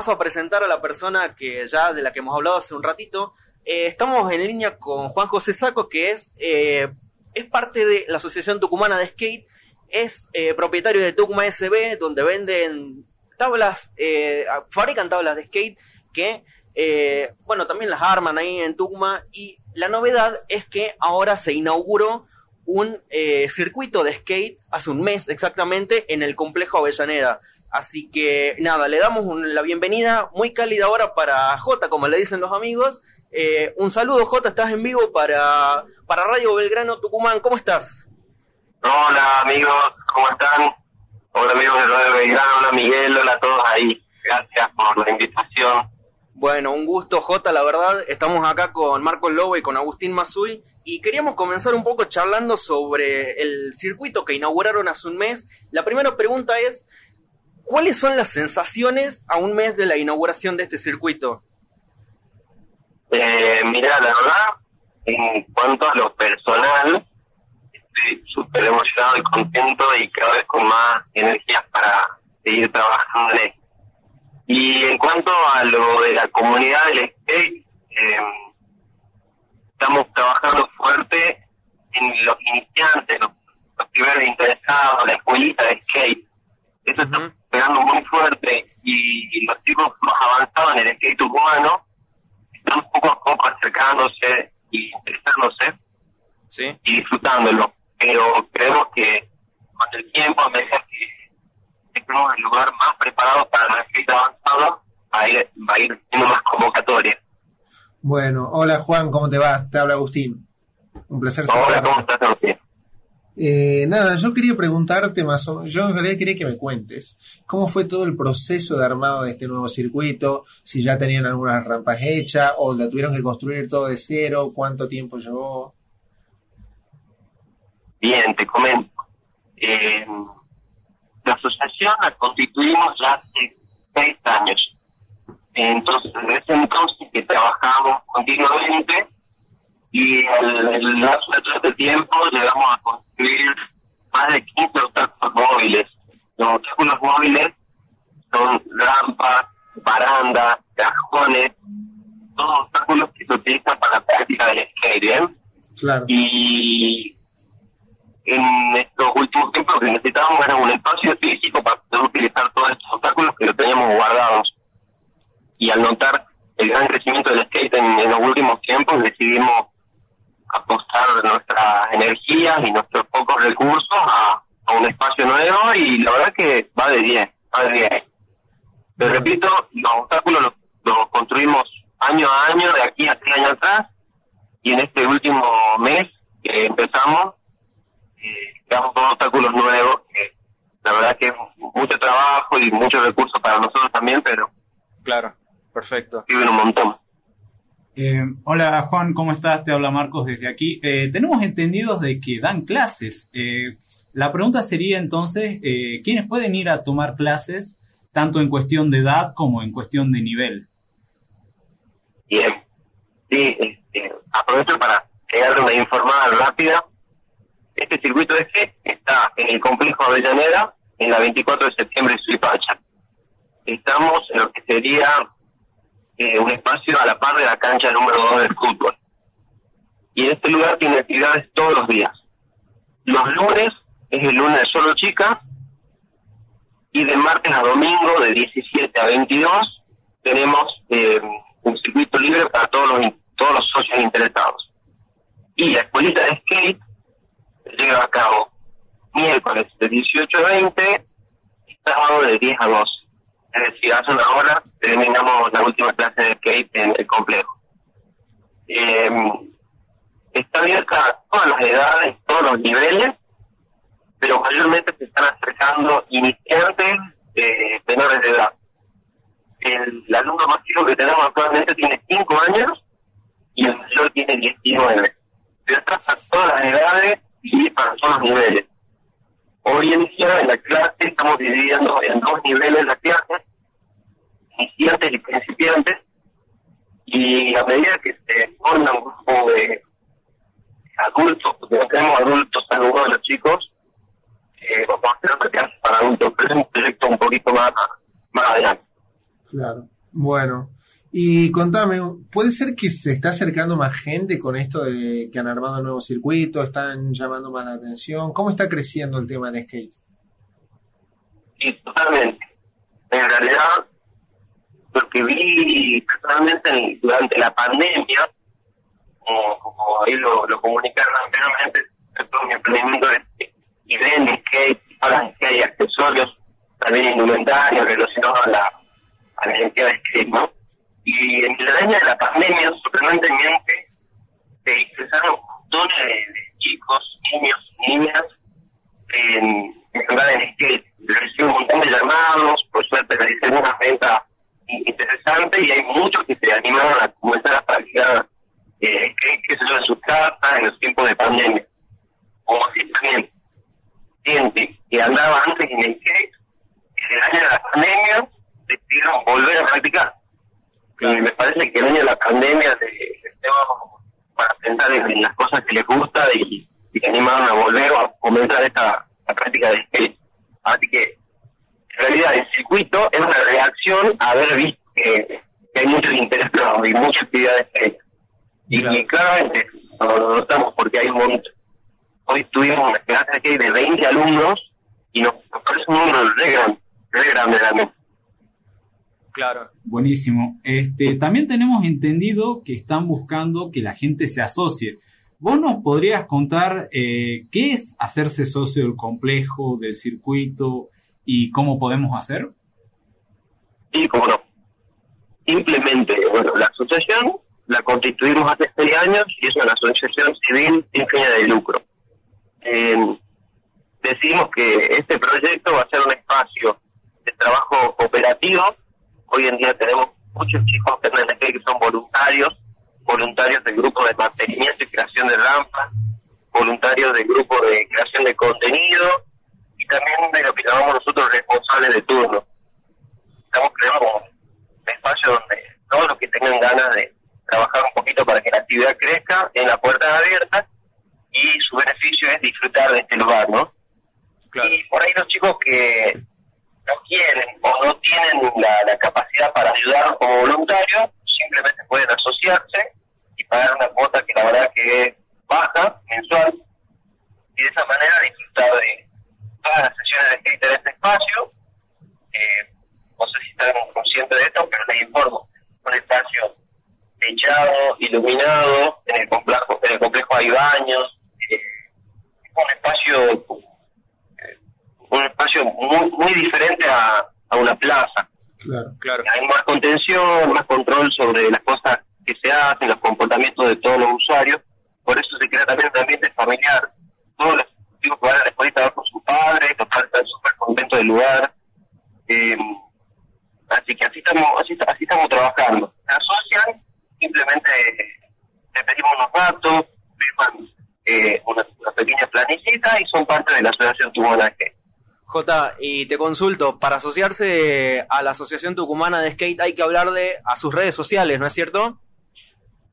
paso a presentar a la persona que ya de la que hemos hablado hace un ratito. Eh, estamos en línea con Juan José Saco, que es, eh, es parte de la Asociación Tucumana de Skate, es eh, propietario de Tucuma SB, donde venden tablas, fabrican tablas de skate que, bueno, también las arman ahí en Tucumán. Y la novedad es que ahora se inauguró un circuito de skate hace un mes exactamente en el complejo Avellaneda. Así que nada, le damos la bienvenida muy cálida ahora para J, como le dicen los amigos. Eh, un saludo, J, estás en vivo para, para Radio Belgrano Tucumán. ¿Cómo estás? Hola amigos, ¿cómo están? Hola amigos de Radio Belgrano, hola Miguel, hola a todos ahí. Gracias por la invitación. Bueno, un gusto, J, la verdad. Estamos acá con Marcos Lobo y con Agustín Mazui. Y queríamos comenzar un poco charlando sobre el circuito que inauguraron hace un mes. La primera pregunta es, ¿Cuáles son las sensaciones a un mes de la inauguración de este circuito? Eh, mira, la verdad, en cuanto a lo personal, estoy súper emocionado y contento y cada vez con más energías para seguir trabajando. Y en cuanto a lo de la comunidad del skate, em, estamos trabajando fuerte en los iniciantes, los, primeros interesados, la escuelita de skate. Eso está pegando muy fuerte y, los chicos más avanzados en el skate humano están poco a poco acercándose y interesándose y disfrutándolo. Pero creemos que con el tiempo, a medida que estemos en el lugar más preparado para el skate avanzado, va a ir, va a ir teniendo más convocatoria. Bueno, hola Juan, ¿cómo te va? Te habla Agustín. Un placer Hola, ¿cómo estás, Agustín? Eh, nada, yo quería preguntarte más o menos, yo en realidad quería que me cuentes cómo fue todo el proceso de armado de este nuevo circuito, si ya tenían algunas rampas hechas o la tuvieron que construir todo de cero, cuánto tiempo llevó. Bien, te comento. Eh, la asociación la constituimos ya hace seis años. Entonces, desde ese entonces que trabajamos continuamente y en el lapso de todo este tiempo llegamos a construir más de 15 obstáculos móviles. Los obstáculos móviles son rampas, barandas, cajones, todos obstáculos que se utilizan para la práctica del skate. Claro. Y en estos últimos tiempos lo que necesitábamos era un espacio físico para poder utilizar todos estos obstáculos que lo teníamos guardados. Y al notar el gran crecimiento del skate en los últimos tiempos, decidimos apostar nuestras energías y nuestros pocos recursos a, un espacio nuevo y la verdad que va de bien, va de bien. Te repito, los obstáculos los, construimos año a año, de aquí a tres años atrás, y en este último mes que empezamos, eh, creamos dos obstáculos nuevos, que la verdad que es mucho trabajo y mucho recursos para nosotros también, pero... Claro, perfecto. Sirven un montón. Eh, hola Juan, ¿cómo estás? Te habla Marcos desde aquí. Eh, tenemos entendidos de que dan clases. Eh, la pregunta sería entonces, ¿quiénes pueden ir a tomar clases tanto en cuestión de edad como en cuestión de nivel? Bien, sí, este, aprovecho para darle una informada rápida. Este circuito G está en el complejo Avellaneda, en la 24 de septiembre de Suipacha. Estamos en lo que sería eh, un espacio a la par de la cancha número 2 del fútbol. Y este lugar tiene actividades todos los días. Los lunes es el lunes de solo chicas y de martes a domingo de 17 a 22 tenemos eh, un circuito libre para todos los todos los socios interesados. Y la escuelita de skate se lleva a cabo miércoles de 18 a 20 y sábado de 10 a 12 es decir, hace una hora terminamos la última clase de skate en el complejo. Eh, está abierta a todas las edades, todos los niveles, pero mayormente se están acercando iniciantes eh, menores de edad. El, alumno más chico que tenemos actualmente tiene 5 años y el mayor tiene 19. Pero está a todas las edades y para todos los niveles. Hoy en día en la clase estamos dividiendo en dos niveles la clase, iniciantes y principiantes, y a medida que se forma un grupo de adultos, porque no tenemos adultos algunos de los chicos, eh, vamos a hacer clase para adultos, pero es un proyecto un poquito más, más adelante. Claro. Bueno. Y contame, ¿puede ser que se está acercando más gente con esto de que han armado un nuevo circuito, están llamando más la atención? ¿Cómo está creciendo el tema en skate? Sí, totalmente. En realidad, lo que vi personalmente durante la pandemia, como, ahí lo, comunicaron anteriormente, todo mi emprendimiento de y de skate, ahora que hay accesorios, también indumentarios relacionados a la, a de skate, ¿no? Y en el año de la pandemia, sorprendentemente, se expresaron montones de, chicos, niños, niñas, en, en skate. Recibí un montón de llamados, por suerte realicé una venta interesante y hay muchos que se animaron a comenzar a practicar eh, que se lo en sus casas en los tiempos de pandemia. Como así también, gente que andaba antes en el skate, en el año de la pandemia decidieron volver a practicar y me parece que el año de la pandemia de, para pensar en, las cosas que les gusta y, y que animaron a volver a comenzar esta práctica de skate. Así que, en realidad, el circuito es una reacción a haber visto que, hay mucho interés y mucha actividad de skate. Y, claramente lo notamos porque hay un montón. Hoy tuvimos una clase de de 20 alumnos y nos, parece un número re grande, re grande realmente. Claro. Buenísimo. Este, también tenemos entendido que están buscando que la gente se asocie. ¿Vos nos podrías contar eh, qué es hacerse socio del complejo, del circuito y cómo podemos hacer? Sí, cómo no. Simplemente, bueno, la asociación la constituimos hace seis años y es una asociación civil sin fin de lucro. Eh, decidimos que este proyecto va a ser un espacio de trabajo cooperativo Hoy en día tenemos muchos chicos que que son voluntarios, voluntarios del grupo de mantenimiento y creación de rampas, voluntarios del grupo de creación de contenido y también de lo que llamamos nosotros responsables de turno. Estamos creando un espacio donde todos los que tengan ganas de trabajar un poquito para que la actividad crezca en la puerta abierta y su beneficio es disfrutar de este lugar, ¿no? Y por ahí los chicos que no quieren o no tienen la, capacidad para ayudar como voluntario, simplemente pueden asociarse y pagar una cuota que la verdad que es baja, mensual, y de esa manera disfrutar de todas las sesiones de skate en este espacio. Eh, no sé si están conscientes de esto, pero les informo. Un espacio techado, iluminado, en el complejo, en el complejo hay baños, eh, un espacio un espacio muy, muy diferente a, una plaza. Claro, claro. Hay más contención, más control sobre las cosas que se hacen, los comportamientos de todos los usuarios. Por eso se crea también un ambiente familiar. Todos los chicos que van a la escuela con su padre, los padres están súper contentos del lugar. Eh, así que así estamos, así, así estamos trabajando. Se asocian, simplemente le pedimos unos datos, firman eh, una, pequeña planicita y son parte de la Asociación Tumona que J, y te consulto, para asociarse a la Asociación Tucumana de Skate hay que hablarle a sus redes sociales, ¿no es cierto?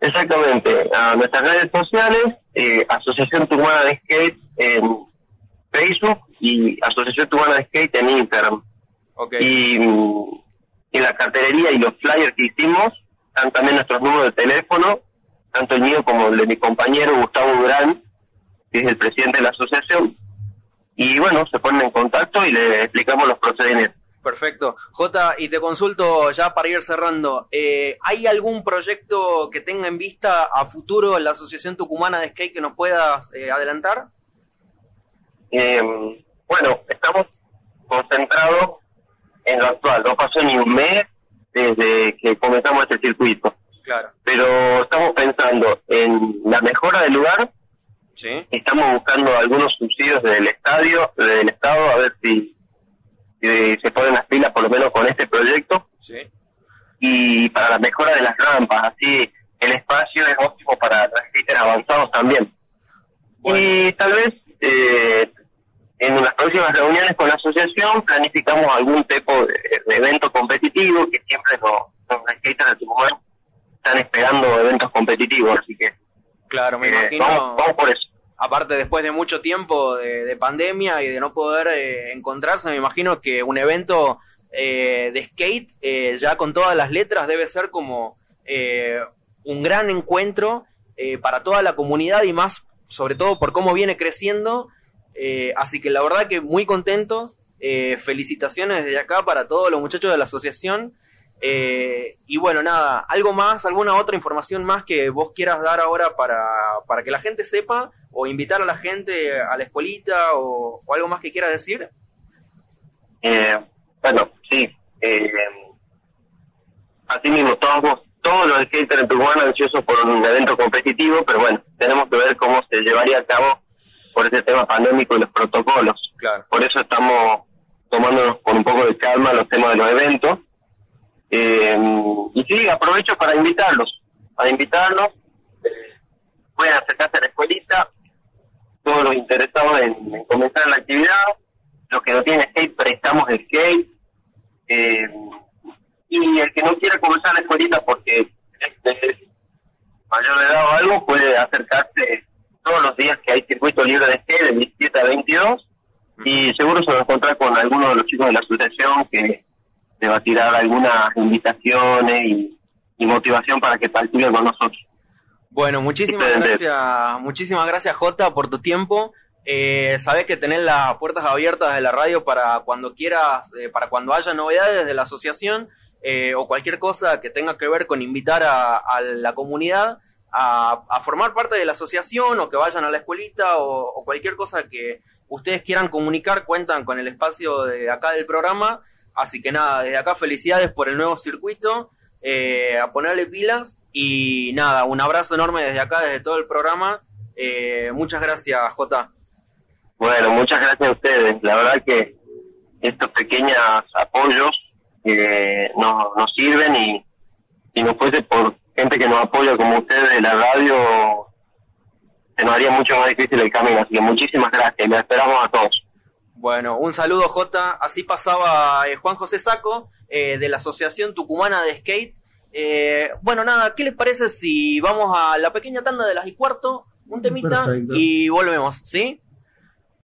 Exactamente, a nuestras redes sociales, eh, Asociación Tucumana de Skate en Facebook y Asociación Tucumana de Skate en Instagram. Y en la cartelería y los flyers que hicimos, están también nuestros números de teléfono, tanto el mío como el de mi compañero Gustavo Durán, que es el presidente de la asociación, y bueno, se ponen en contacto y le explicamos los procedimientos. Perfecto. Jota, y te consulto ya para ir cerrando, eh, ¿hay algún proyecto que tenga en vista a futuro la Asociación Tucumana de Skate que nos puedas eh, adelantar? Eh, bueno, estamos concentrados en lo actual, no pasó ni un mes desde que comenzamos este circuito. Claro. Pero estamos pensando en la mejora del lugar Estamos buscando algunos subsidios del estadio, del Estado, a ver si, se ponen las pilas por lo menos con este proyecto. Y para la mejora de las rampas, así el espacio es óptimo para transitores avanzados también. Y tal vez eh, en las próximas reuniones con la asociación planificamos algún tipo de, evento competitivo que siempre los, los skaters de Tucumán están esperando eventos competitivos, así que Claro, me eh, imagino. Vamos, por eso. Aparte, después de mucho tiempo de, pandemia y de no poder eh, encontrarse, me imagino que un evento eh, de skate, eh, ya con todas las letras, debe ser como eh, un gran encuentro eh, para toda la comunidad y más, sobre todo por cómo viene creciendo. Eh, así que la verdad que muy contentos. Eh, felicitaciones desde acá para todos los muchachos de la asociación. Eh, y bueno, nada, algo más, alguna otra información más que vos quieras dar ahora para, para que la gente sepa o invitar a la gente a la escuelita o, o algo más que quieras decir. Eh, bueno, sí. Eh, así mismo, todos, todos los skaters en Tucumán ansiosos por un evento competitivo, pero bueno, tenemos que ver cómo se llevaría a cabo por ese tema pandémico y los protocolos. Claro. Por eso estamos tomándonos con un poco de calma los temas de los eventos. Eh, y sí, aprovecho para invitarlos, para invitarlos. Pueden acercarse a la escuelita, todos los interesados en, en comenzar la actividad, los que no tienen skate, prestamos el skate. Eh, y el que no quiera comenzar la escuelita porque es, es mayor de edad o algo, puede acercarse todos los días que hay circuito libre de skate, de 17 a 22, y seguro se va a encontrar con alguno de los chicos de la asociación que le va a tirar algunas invitaciones y, y motivación para que participen con nosotros. Bueno, muchísimas Excelente. gracias, muchísimas gracias Jota por tu tiempo. Eh, sabés que tenés las puertas abiertas de la radio para cuando quieras, eh, para cuando haya novedades de la asociación eh, o cualquier cosa que tenga que ver con invitar a, a la comunidad a, a formar parte de la asociación o que vayan a la escuelita o, o cualquier cosa que ustedes quieran comunicar, cuentan con el espacio de acá del programa. Así que nada, desde acá felicidades por el nuevo circuito, eh, a ponerle pilas y nada, un abrazo enorme desde acá, desde todo el programa. Eh, muchas gracias, Jota. Bueno, muchas gracias a ustedes. La verdad que estos pequeños apoyos eh, nos, sirven y si no fuese por gente que nos apoya como ustedes de la radio, se nos haría mucho más difícil el camino. Así que muchísimas gracias. Les esperamos a todos. Bueno, un saludo, Jota. Así pasaba eh, Juan José Saco, eh, de la Asociación Tucumana de Skate. Eh, bueno, nada, ¿qué les parece si vamos a la pequeña tanda de las y cuarto? Un temita Perfecto. y volvemos, ¿sí?